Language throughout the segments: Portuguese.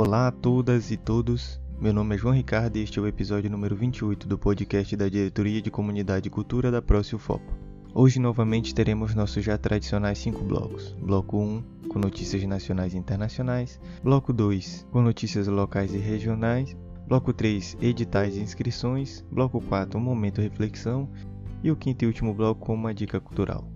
Olá a todas e todos, meu nome é João Ricardo e este é o episódio número 28 do podcast da Diretoria de Comunidade e Cultura da ProCilfopo. Hoje novamente teremos nossos já tradicionais cinco blocos. Bloco 1, com notícias nacionais e internacionais. Bloco 2, com notícias locais e regionais. Bloco 3, editais e inscrições. Bloco 4, um momento reflexão. E o quinto e último bloco com uma dica cultural.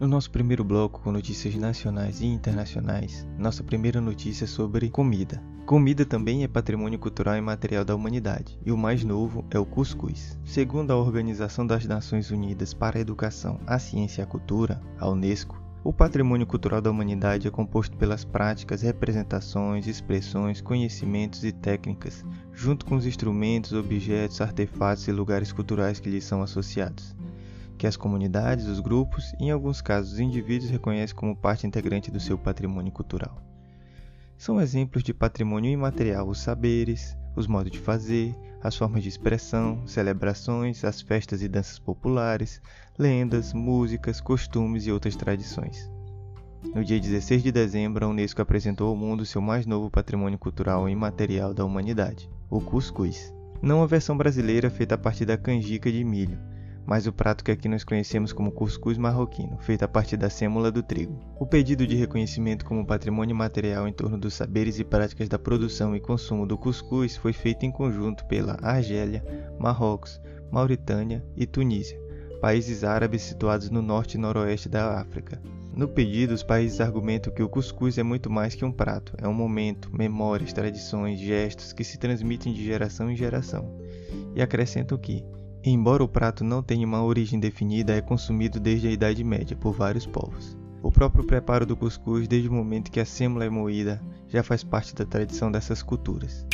No nosso primeiro bloco, com notícias nacionais e internacionais, nossa primeira notícia é sobre comida. Comida também é patrimônio cultural e material da humanidade, e o mais novo é o cuscuz. Segundo a Organização das Nações Unidas para a Educação, a Ciência e a Cultura, a Unesco, o patrimônio cultural da humanidade é composto pelas práticas, representações, expressões, conhecimentos e técnicas, junto com os instrumentos, objetos, artefatos e lugares culturais que lhes são associados que as comunidades, os grupos e, em alguns casos, os indivíduos reconhecem como parte integrante do seu patrimônio cultural. São exemplos de patrimônio imaterial os saberes, os modos de fazer, as formas de expressão, celebrações, as festas e danças populares, lendas, músicas, costumes e outras tradições. No dia 16 de dezembro, a Unesco apresentou ao mundo seu mais novo patrimônio cultural imaterial da humanidade, o cuscuz. Não a versão brasileira feita a partir da canjica de milho, mas o prato que aqui nós conhecemos como cuscuz marroquino, feito a partir da sêmula do trigo. O pedido de reconhecimento como patrimônio material em torno dos saberes e práticas da produção e consumo do cuscuz foi feito em conjunto pela Argélia, Marrocos, Mauritânia e Tunísia, países árabes situados no norte e noroeste da África. No pedido, os países argumentam que o cuscuz é muito mais que um prato, é um momento, memórias, tradições, gestos que se transmitem de geração em geração. E acrescentam que, Embora o prato não tenha uma origem definida, é consumido desde a Idade Média por vários povos. O próprio preparo do cuscuz, desde o momento que a sêmula é moída, já faz parte da tradição dessas culturas.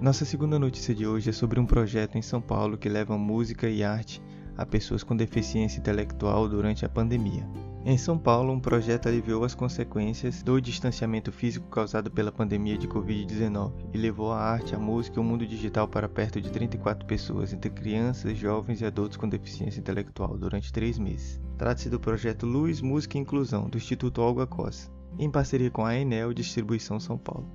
Nossa segunda notícia de hoje é sobre um projeto em São Paulo que leva música e arte a pessoas com deficiência intelectual durante a pandemia. Em São Paulo, um projeto aliviou as consequências do distanciamento físico causado pela pandemia de Covid-19 e levou a arte, a música e o mundo digital para perto de 34 pessoas, entre crianças, jovens e adultos com deficiência intelectual, durante três meses. Trata-se do projeto Luz, Música e Inclusão, do Instituto Olga Costa, em parceria com a Enel Distribuição São Paulo,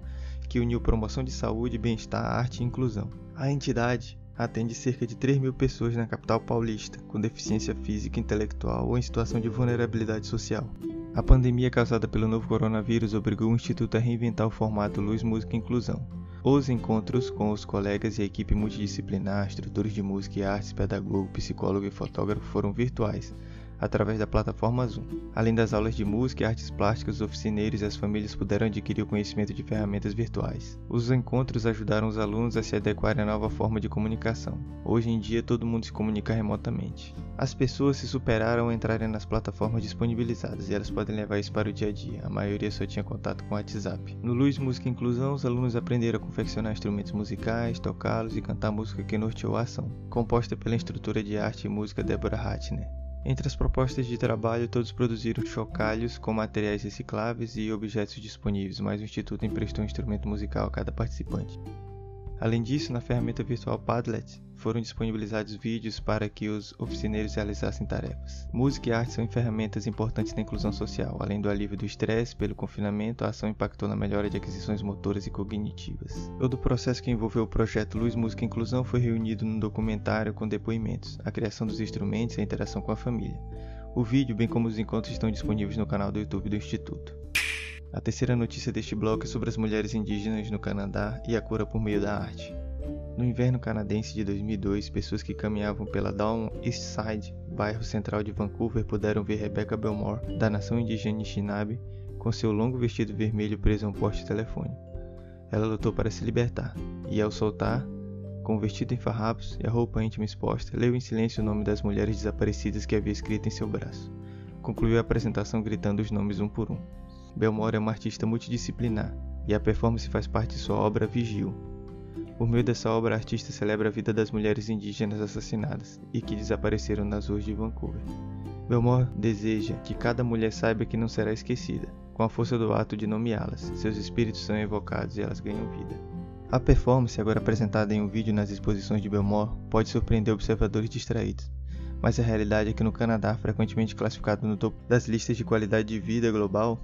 que uniu promoção de saúde, bem-estar, arte e inclusão. A entidade atende cerca de 3 mil pessoas na capital paulista com deficiência física, intelectual ou em situação de vulnerabilidade social. A pandemia causada pelo novo coronavírus obrigou o Instituto a reinventar o formato Luz, Música e Inclusão. Os encontros com os colegas e a equipe multidisciplinar, instrutores de música e artes, pedagogo, psicólogo e fotógrafo foram virtuais, através da plataforma Zoom. Além das aulas de música e artes plásticas, os oficineiros e as famílias puderam adquirir o conhecimento de ferramentas virtuais. Os encontros ajudaram os alunos a se adequarem à nova forma de comunicação. Hoje em dia, todo mundo se comunica remotamente. As pessoas se superaram ao entrarem nas plataformas disponibilizadas e elas podem levar isso para o dia a dia. A maioria só tinha contato com o WhatsApp. No Luz Música e Inclusão, os alunos aprenderam a confeccionar instrumentos musicais, tocá-los e cantar música que norteou a ação, composta pela instrutora de arte e música Deborah Hatner. Entre as propostas de trabalho, todos produziram chocalhos com materiais recicláveis e objetos disponíveis, mas o Instituto emprestou um instrumento musical a cada participante. Além disso, na ferramenta virtual Padlet, foram disponibilizados vídeos para que os oficineiros realizassem tarefas. Música e arte são ferramentas importantes na inclusão social. Além do alívio do estresse pelo confinamento, a ação impactou na melhora de aquisições motoras e cognitivas. Todo o processo que envolveu o projeto Luz Música e Inclusão foi reunido num documentário com depoimentos, a criação dos instrumentos e a interação com a família. O vídeo, bem como os encontros, estão disponíveis no canal do YouTube do Instituto. A terceira notícia deste bloco é sobre as mulheres indígenas no Canadá e a cura por meio da arte. No inverno canadense de 2002, pessoas que caminhavam pela Down East Side, bairro central de Vancouver, puderam ver Rebecca Belmore, da nação indígena Anishinaabe, com seu longo vestido vermelho preso a um poste telefone. Ela lutou para se libertar, e ao soltar, com o vestido em farrapos e a roupa íntima exposta, leu em silêncio o nome das mulheres desaparecidas que havia escrito em seu braço. Concluiu a apresentação gritando os nomes um por um. Belmore é uma artista multidisciplinar, e a performance faz parte de sua obra Vigil, por meio dessa obra, a artista celebra a vida das mulheres indígenas assassinadas e que desapareceram nas ruas de Vancouver. Belmore deseja que cada mulher saiba que não será esquecida. Com a força do ato de nomeá-las, seus espíritos são evocados e elas ganham vida. A performance, agora apresentada em um vídeo nas exposições de Belmore, pode surpreender observadores distraídos. Mas a realidade é que no Canadá, frequentemente classificado no topo das listas de qualidade de vida global,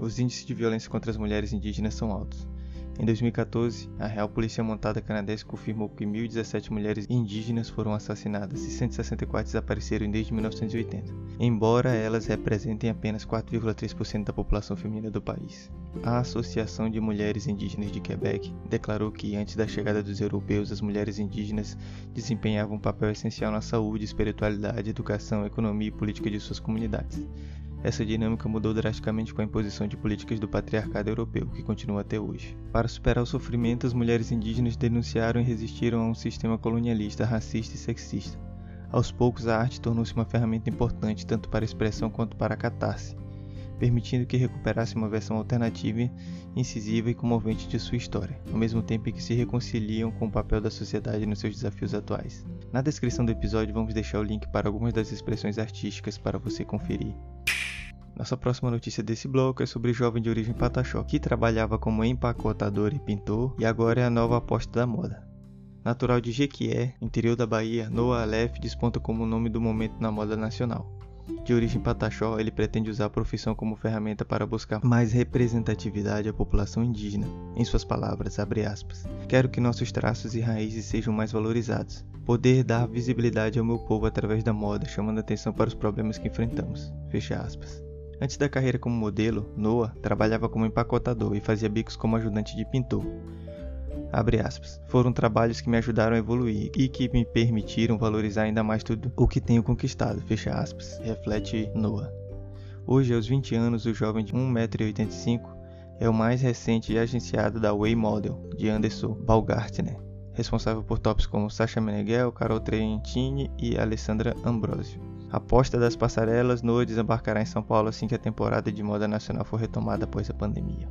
os índices de violência contra as mulheres indígenas são altos Em 2014, a Real Polícia Montada Canadense confirmou que 1.017 mulheres indígenas foram assassinadas e 164 desapareceram desde 1980, embora elas representem apenas 4,3% da população feminina do país. A Associação de Mulheres Indígenas de Quebec declarou que, antes da chegada dos europeus, as mulheres indígenas desempenhavam um papel essencial na saúde, espiritualidade, educação, economia e política de suas comunidades. Essa dinâmica mudou drasticamente com a imposição de políticas do patriarcado europeu, que continua até hoje. Para superar o sofrimento, as mulheres indígenas denunciaram e resistiram a um sistema colonialista, racista e sexista. Aos poucos, a arte tornou-se uma ferramenta importante tanto para a expressão quanto para a catarse, permitindo que recuperasse uma versão alternativa, incisiva e comovente de sua história, ao mesmo tempo em que se reconciliam com o papel da sociedade nos seus desafios atuais. Na descrição do episódio vamos deixar o link para algumas das expressões artísticas para você conferir. Nossa próxima notícia desse bloco é sobre jovem de origem pataxó, que trabalhava como empacotador e pintor e agora é a nova aposta da moda. Natural de Jequié, interior da Bahia, Noah Aleph desponta como o nome do momento na moda nacional. De origem pataxó, ele pretende usar a profissão como ferramenta para buscar mais representatividade à população indígena. Em suas palavras, aspas, quero que nossos traços e raízes sejam mais valorizados. Poder dar visibilidade ao meu povo através da moda, chamando atenção para os problemas que enfrentamos. Fecha aspas. Antes da carreira como modelo, Noah trabalhava como empacotador e fazia bicos como ajudante de pintor. Foram trabalhos que me ajudaram a evoluir e que me permitiram valorizar ainda mais tudo o que tenho conquistado. Fecha aspas. Reflete Noah. Hoje, aos 20 anos, o jovem de 1,85m é o mais recente e agenciado da Way Model, de Anderson Balgartner, responsável por tops como Sasha Meneghel, Carol Trentini e Alessandra Ambrosio. Aposta das passarelas, Noah desembarcará em São Paulo assim que a temporada de moda nacional for retomada após a pandemia.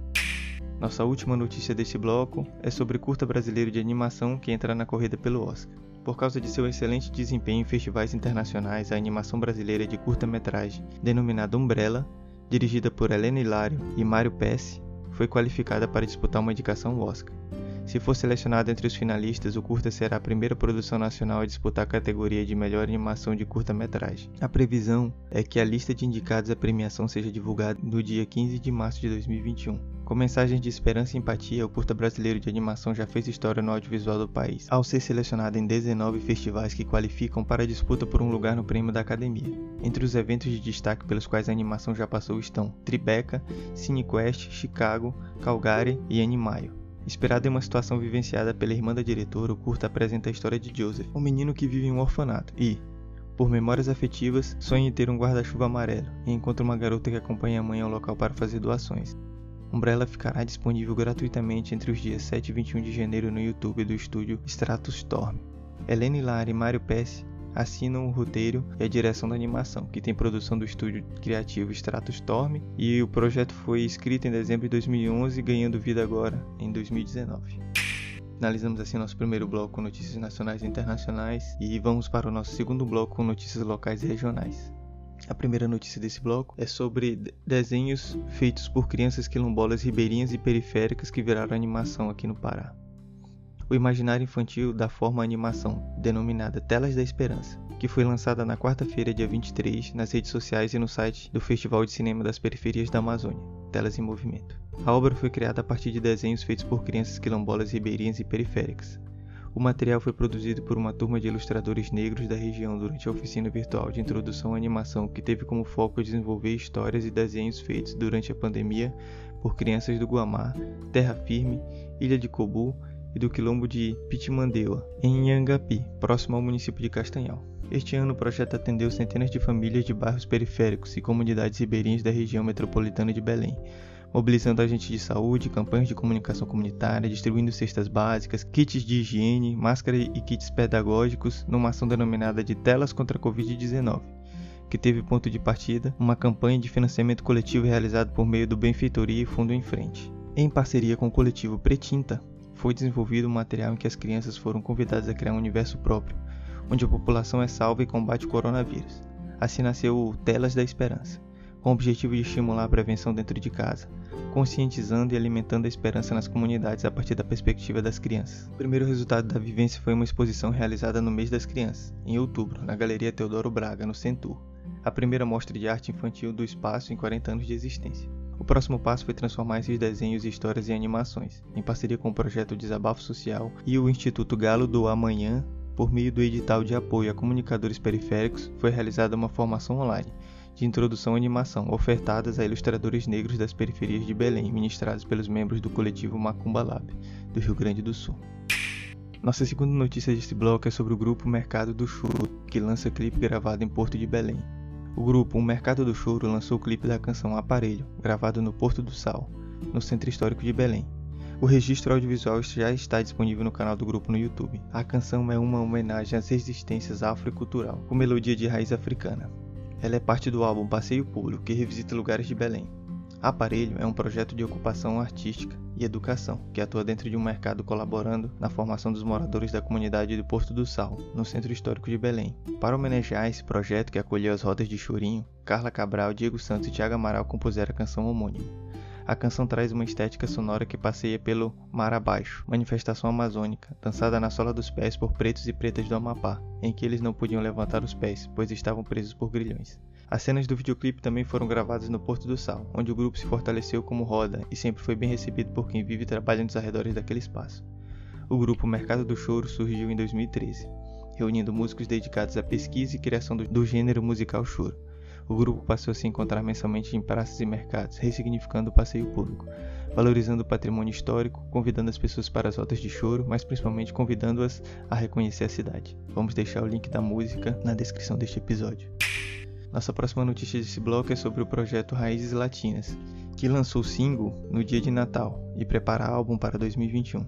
Nossa última notícia deste bloco é sobre curta brasileiro de animação que entra na corrida pelo Oscar. Por causa de seu excelente desempenho em festivais internacionais, a animação brasileira de curta-metragem, denominada Umbrella, dirigida por Helena Hilário e Mário Pesce, foi qualificada para disputar uma indicação Oscar. Se for selecionado entre os finalistas, o curta será a primeira produção nacional a disputar a categoria de melhor animação de curta-metragem. A previsão é que a lista de indicados à premiação seja divulgada no dia 15 de março de 2021. Com mensagens de esperança e empatia, o curta brasileiro de animação já fez história no audiovisual do país, ao ser selecionado em 19 festivais que qualificam para a disputa por um lugar no prêmio da Academia. Entre os eventos de destaque pelos quais a animação já passou estão Tribeca, CineQuest, Chicago, Calgary e Animaio. Inspirado em uma situação vivenciada pela irmã da diretora, o curta apresenta a história de Joseph, um menino que vive em um orfanato e, por memórias afetivas, sonha em ter um guarda-chuva amarelo e encontra uma garota que acompanha a mãe ao local para fazer doações. Umbrella ficará disponível gratuitamente entre os dias 7 e 21 de janeiro no YouTube do estúdio Stratus Storm. Helene Lara e Mário Pesce assinam o roteiro e a direção da animação, que tem produção do estúdio criativo Storm, e o projeto foi escrito em dezembro de 2011, ganhando vida agora em 2019. Finalizamos assim nosso primeiro bloco com notícias nacionais e internacionais e vamos para o nosso segundo bloco com notícias locais e regionais. A primeira notícia desse bloco é sobre desenhos feitos por crianças quilombolas ribeirinhas e periféricas que viraram animação aqui no Pará o imaginário infantil da forma animação, denominada Telas da Esperança, que foi lançada na quarta-feira, dia 23, nas redes sociais e no site do Festival de Cinema das Periferias da Amazônia, Telas em Movimento. A obra foi criada a partir de desenhos feitos por crianças quilombolas ribeirinhas e periféricas. O material foi produzido por uma turma de ilustradores negros da região durante a oficina virtual de introdução à animação, que teve como foco desenvolver histórias e desenhos feitos durante a pandemia por crianças do Guamá, Terra Firme, Ilha de Cobu e do quilombo de Pitimandeua, em Inhangapi, próximo ao município de Castanhal. Este ano o projeto atendeu centenas de famílias de bairros periféricos e comunidades ribeirinhas da região metropolitana de Belém, mobilizando agentes de saúde, campanhas de comunicação comunitária, distribuindo cestas básicas, kits de higiene, máscara e kits pedagógicos numa ação denominada de Telas contra a Covid-19, que teve ponto de partida uma campanha de financiamento coletivo realizada por meio do Benfeitoria e Fundo em Frente. Em parceria com o coletivo Pretinta, foi desenvolvido um material em que as crianças foram convidadas a criar um universo próprio, onde a população é salva e combate o coronavírus. Assim nasceu o Telas da Esperança, com o objetivo de estimular a prevenção dentro de casa, conscientizando e alimentando a esperança nas comunidades a partir da perspectiva das crianças. O primeiro resultado da vivência foi uma exposição realizada no mês das crianças, em outubro, na Galeria Teodoro Braga, no Centur, a primeira mostra de arte infantil do espaço em 40 anos de existência. O próximo passo foi transformar esses desenhos e histórias em animações, em parceria com o projeto Desabafo Social e o Instituto Galo do Amanhã, por meio do edital de apoio a comunicadores periféricos, foi realizada uma formação online de introdução à animação ofertadas a ilustradores negros das periferias de Belém, ministrados pelos membros do coletivo Macumba Lab, do Rio Grande do Sul. Nossa segunda notícia deste bloco é sobre o grupo Mercado do Choro, que lança clipe gravado em Porto de Belém. O grupo O Mercado do Choro lançou o clipe da canção Aparelho, gravado no Porto do Sal, no Centro Histórico de Belém. O registro audiovisual já está disponível no canal do grupo no YouTube. A canção é uma homenagem às resistências afro e cultural, com melodia de raiz africana. Ela é parte do álbum Passeio Público, que revisita lugares de Belém. Aparelho é um projeto de ocupação artística e educação que atua dentro de um mercado colaborando na formação dos moradores da comunidade do Porto do Sal, no centro histórico de Belém. Para homenagear esse projeto que acolheu as rodas de chorinho, Carla Cabral, Diego Santos e Tiago Amaral compuseram a canção homônima. A canção traz uma estética sonora que passeia pelo mar abaixo, manifestação amazônica, dançada na sola dos pés por pretos e pretas do Amapá, em que eles não podiam levantar os pés, pois estavam presos por grilhões. As cenas do videoclipe também foram gravadas no Porto do Sal, onde o grupo se fortaleceu como roda e sempre foi bem recebido por quem vive e trabalha nos arredores daquele espaço. O grupo Mercado do Choro surgiu em 2013, reunindo músicos dedicados à pesquisa e criação do, gênero musical choro o grupo passou a se encontrar mensalmente em praças e mercados, ressignificando o passeio público, valorizando o patrimônio histórico, convidando as pessoas para as rotas de choro, mas principalmente convidando-as a reconhecer a cidade. Vamos deixar o link da música na descrição deste episódio. Nossa próxima notícia desse bloco é sobre o projeto Raízes Latinas, que lançou o single no dia de Natal e prepara álbum para 2021.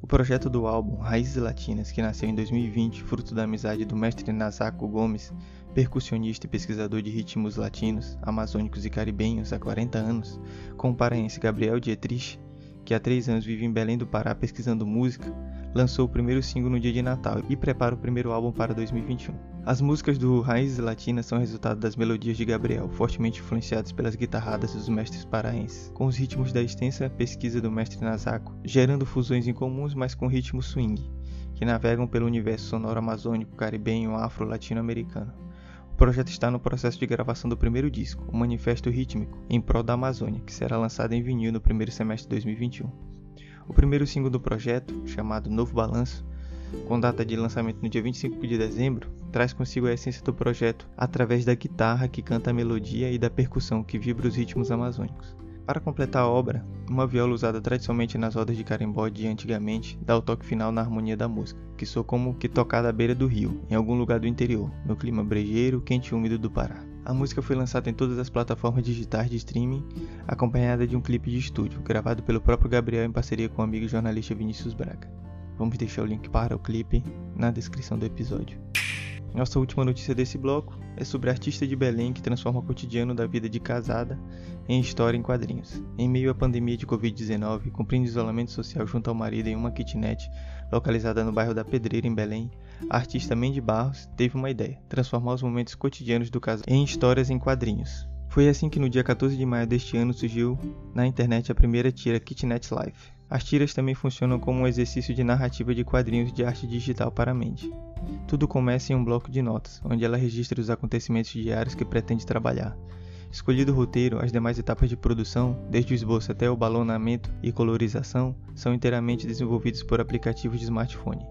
O projeto do álbum Raízes Latinas, que nasceu em 2020, fruto da amizade do mestre Nazaco Gomes, percussionista e pesquisador de ritmos latinos, amazônicos e caribenhos há 40 anos, com o paraense Gabriel Dietrich, que há três anos vive em Belém do Pará pesquisando música, lançou o primeiro single no dia de Natal e prepara o primeiro álbum para 2021. As músicas do Raízes Latinas são resultado das melodias de Gabriel, fortemente influenciadas pelas guitarradas dos mestres paraenses, com os ritmos da extensa pesquisa do mestre Nazaco, gerando fusões incomuns, mas com ritmo swing, que navegam pelo universo sonoro amazônico, caribenho, afro-latino-americano. O projeto está no processo de gravação do primeiro disco, o Manifesto Rítmico, em prol da Amazônia, que será lançado em vinil no primeiro semestre de 2021. O primeiro single do projeto, chamado Novo Balanço, com data de lançamento no dia 25 de dezembro, traz consigo a essência do projeto através da guitarra que canta a melodia e da percussão que vibra os ritmos amazônicos. Para completar a obra, uma viola usada tradicionalmente nas rodas de carimbó de antigamente dá o toque final na harmonia da música, que soa como que tocada à beira do rio, em algum lugar do interior, no clima brejeiro, quente e úmido do Pará. A música foi lançada em todas as plataformas digitais de streaming, acompanhada de um clipe de estúdio, gravado pelo próprio Gabriel em parceria com o amigo jornalista Vinícius Braga. Vamos deixar o link para o clipe na descrição do episódio. Nossa última notícia desse bloco é sobre a artista de Belém que transforma o cotidiano da vida de casada em história em quadrinhos. Em meio à pandemia de Covid-19, cumprindo isolamento social junto ao marido em uma kitnet localizada no bairro da Pedreira, em Belém, a artista Mandy Barros teve uma ideia: transformar os momentos cotidianos do casal em histórias em quadrinhos. Foi assim que no dia 14 de maio deste ano surgiu na internet a primeira tira Kitnet Life. As tiras também funcionam como um exercício de narrativa de quadrinhos de arte digital para a Mandy. Tudo começa em um bloco de notas, onde ela registra os acontecimentos diários que pretende trabalhar. Escolhido o roteiro, as demais etapas de produção, desde o esboço até o balonamento e colorização, são inteiramente desenvolvidos por aplicativos de smartphone.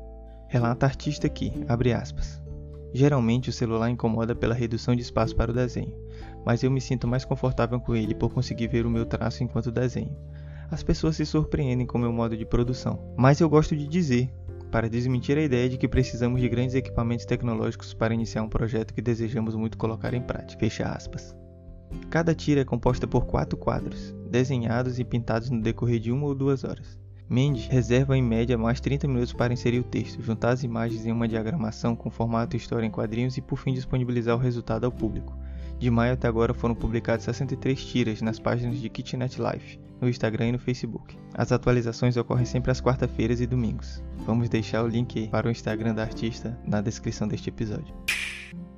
Relata artista que, abre aspas, Geralmente o celular incomoda pela redução de espaço para o desenho, mas eu me sinto mais confortável com ele por conseguir ver o meu traço enquanto desenho as pessoas se surpreendem com meu modo de produção. Mas eu gosto de dizer, para desmentir a ideia de que precisamos de grandes equipamentos tecnológicos para iniciar um projeto que desejamos muito colocar em prática. Fecha aspas. Cada tira é composta por quatro quadros, desenhados e pintados no decorrer de uma ou duas horas. Mendes reserva em média mais 30 minutos para inserir o texto, juntar as imagens em uma diagramação com formato história em quadrinhos e por fim disponibilizar o resultado ao público. De maio até agora foram publicadas 63 tiras nas páginas de Kitnet Life, no Instagram e no Facebook. As atualizações ocorrem sempre às quarta-feiras e domingos. Vamos deixar o link para o Instagram da artista na descrição deste episódio.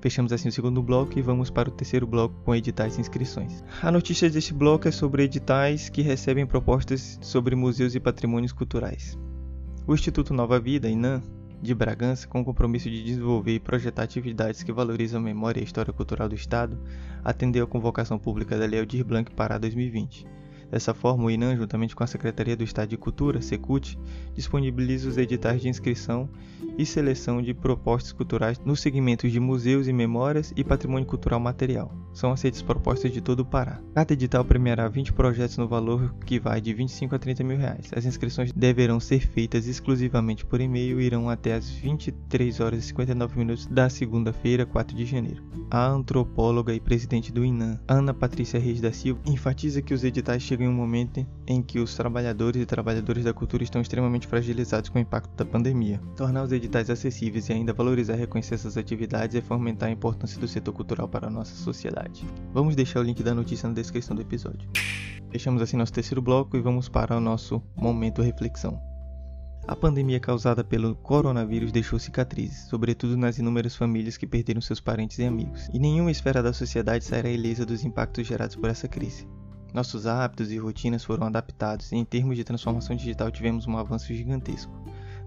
Fechamos assim o segundo bloco e vamos para o terceiro bloco com editais e inscrições. A notícia deste bloco é sobre editais que recebem propostas sobre museus e patrimônios culturais. O Instituto Nova Vida, INAM, de Bragança com o compromisso de desenvolver e projetar atividades que valorizam a memória e a história cultural do Estado, atendeu a convocação pública da Lei Aldir Blanc para 2020. Dessa forma, o INAM, juntamente com a Secretaria do Estado de Cultura, Secult, disponibiliza os editais de inscrição e seleção de propostas culturais nos segmentos de museus e memórias e patrimônio cultural material. São aceitas propostas de todo o Pará. Cada edital premiará 20 projetos no valor que vai de 25 a 30 mil reais. As inscrições deverão ser feitas exclusivamente por e-mail e irão até as 23 horas e 59 minutos da segunda-feira, 4 de janeiro. A antropóloga e presidente do INAM, Ana Patrícia Reis da Silva, enfatiza que os editais chegam em um momento em que os trabalhadores e trabalhadoras da cultura estão extremamente fragilizados com o impacto da pandemia. Tornar os editais acessíveis e ainda valorizar e reconhecer essas atividades é fomentar a importância do setor cultural para a nossa sociedade. Vamos deixar o link da notícia na descrição do episódio. Fechamos assim nosso terceiro bloco e vamos para o nosso momento reflexão. A pandemia causada pelo coronavírus deixou cicatrizes, sobretudo nas inúmeras famílias que perderam seus parentes e amigos, e nenhuma esfera da sociedade sairá ilesa dos impactos gerados por essa crise. Nossos hábitos e rotinas foram adaptados e, em termos de transformação digital, tivemos um avanço gigantesco.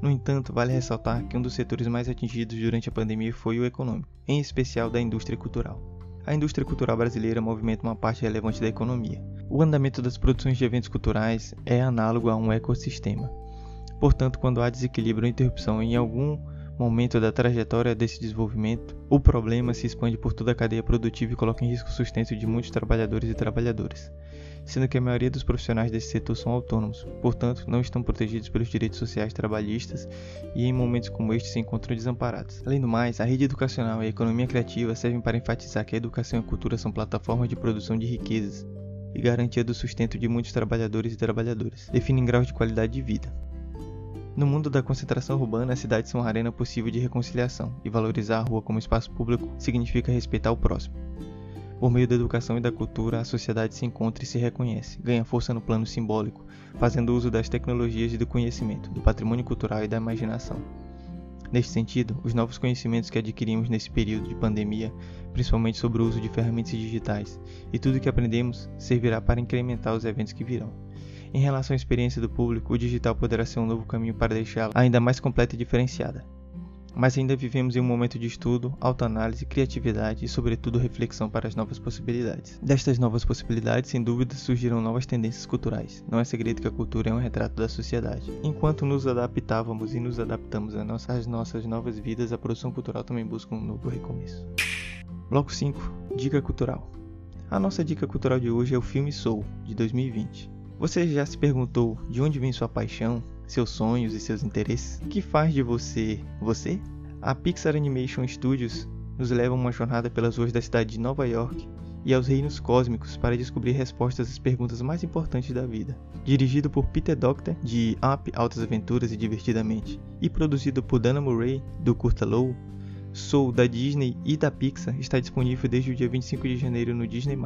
No entanto, vale ressaltar que um dos setores mais atingidos durante a pandemia foi o econômico, em especial da indústria cultural. A indústria cultural brasileira movimenta uma parte relevante da economia. O andamento das produções de eventos culturais é análogo a um ecossistema. Portanto, quando há desequilíbrio ou interrupção em algum momento da trajetória desse desenvolvimento, o problema se expande por toda a cadeia produtiva e coloca em risco o sustento de muitos trabalhadores e trabalhadoras sendo que a maioria dos profissionais desse setor são autônomos, portanto, não estão protegidos pelos direitos sociais trabalhistas e em momentos como este se encontram desamparados. Além do mais, a rede educacional e a economia criativa servem para enfatizar que a educação e a cultura são plataformas de produção de riquezas e garantia do sustento de muitos trabalhadores e trabalhadoras, definem graus de qualidade de vida. No mundo da concentração urbana, as cidades são uma arena possível de reconciliação, e valorizar a rua como espaço público significa respeitar o próximo. Por meio da educação e da cultura, a sociedade se encontra e se reconhece, ganha força no plano simbólico, fazendo uso das tecnologias e do conhecimento, do patrimônio cultural e da imaginação. Neste sentido, os novos conhecimentos que adquirimos nesse período de pandemia, principalmente sobre o uso de ferramentas digitais, e tudo que aprendemos servirá para incrementar os eventos que virão. Em relação à experiência do público, o digital poderá ser um novo caminho para deixá-la ainda mais completa e diferenciada mas ainda vivemos em um momento de estudo, autoanálise, criatividade e, sobretudo, reflexão para as novas possibilidades. Destas novas possibilidades, sem dúvida, surgirão novas tendências culturais. Não é segredo que a cultura é um retrato da sociedade. Enquanto nos adaptávamos e nos adaptamos às nossas novas vidas, a produção cultural também busca um novo recomeço. Bloco 5 Dica Cultural A nossa dica cultural de hoje é o filme Soul, de 2020. Você já se perguntou de onde vem sua paixão, seus sonhos e seus interesses? O que faz de você você? A Pixar Animation Studios nos leva a uma jornada pelas ruas da cidade de Nova York e aos reinos cósmicos para descobrir respostas às perguntas mais importantes da vida. Dirigido por Peter Docter, de Up, Altas Aventuras e Divertidamente, e produzido por Dana Murray, do Curta Low, Soul da Disney e da Pixar está disponível desde o dia 25 de janeiro no Disney+.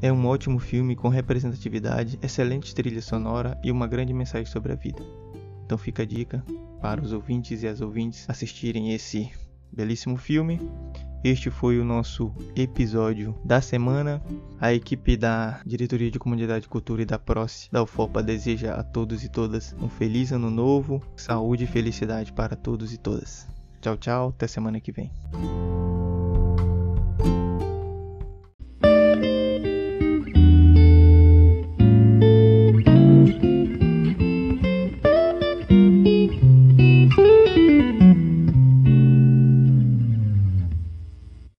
É um ótimo filme com representatividade, excelente trilha sonora e uma grande mensagem sobre a vida. Então fica a dica para os ouvintes e as ouvintes assistirem esse belíssimo filme. Este foi o nosso episódio da semana. A equipe da Diretoria de Comunidade Cultura e da PROCE da UFOPA deseja a todos e todas um feliz ano novo, saúde e felicidade para todos e todas. Tchau, tchau, até semana que vem.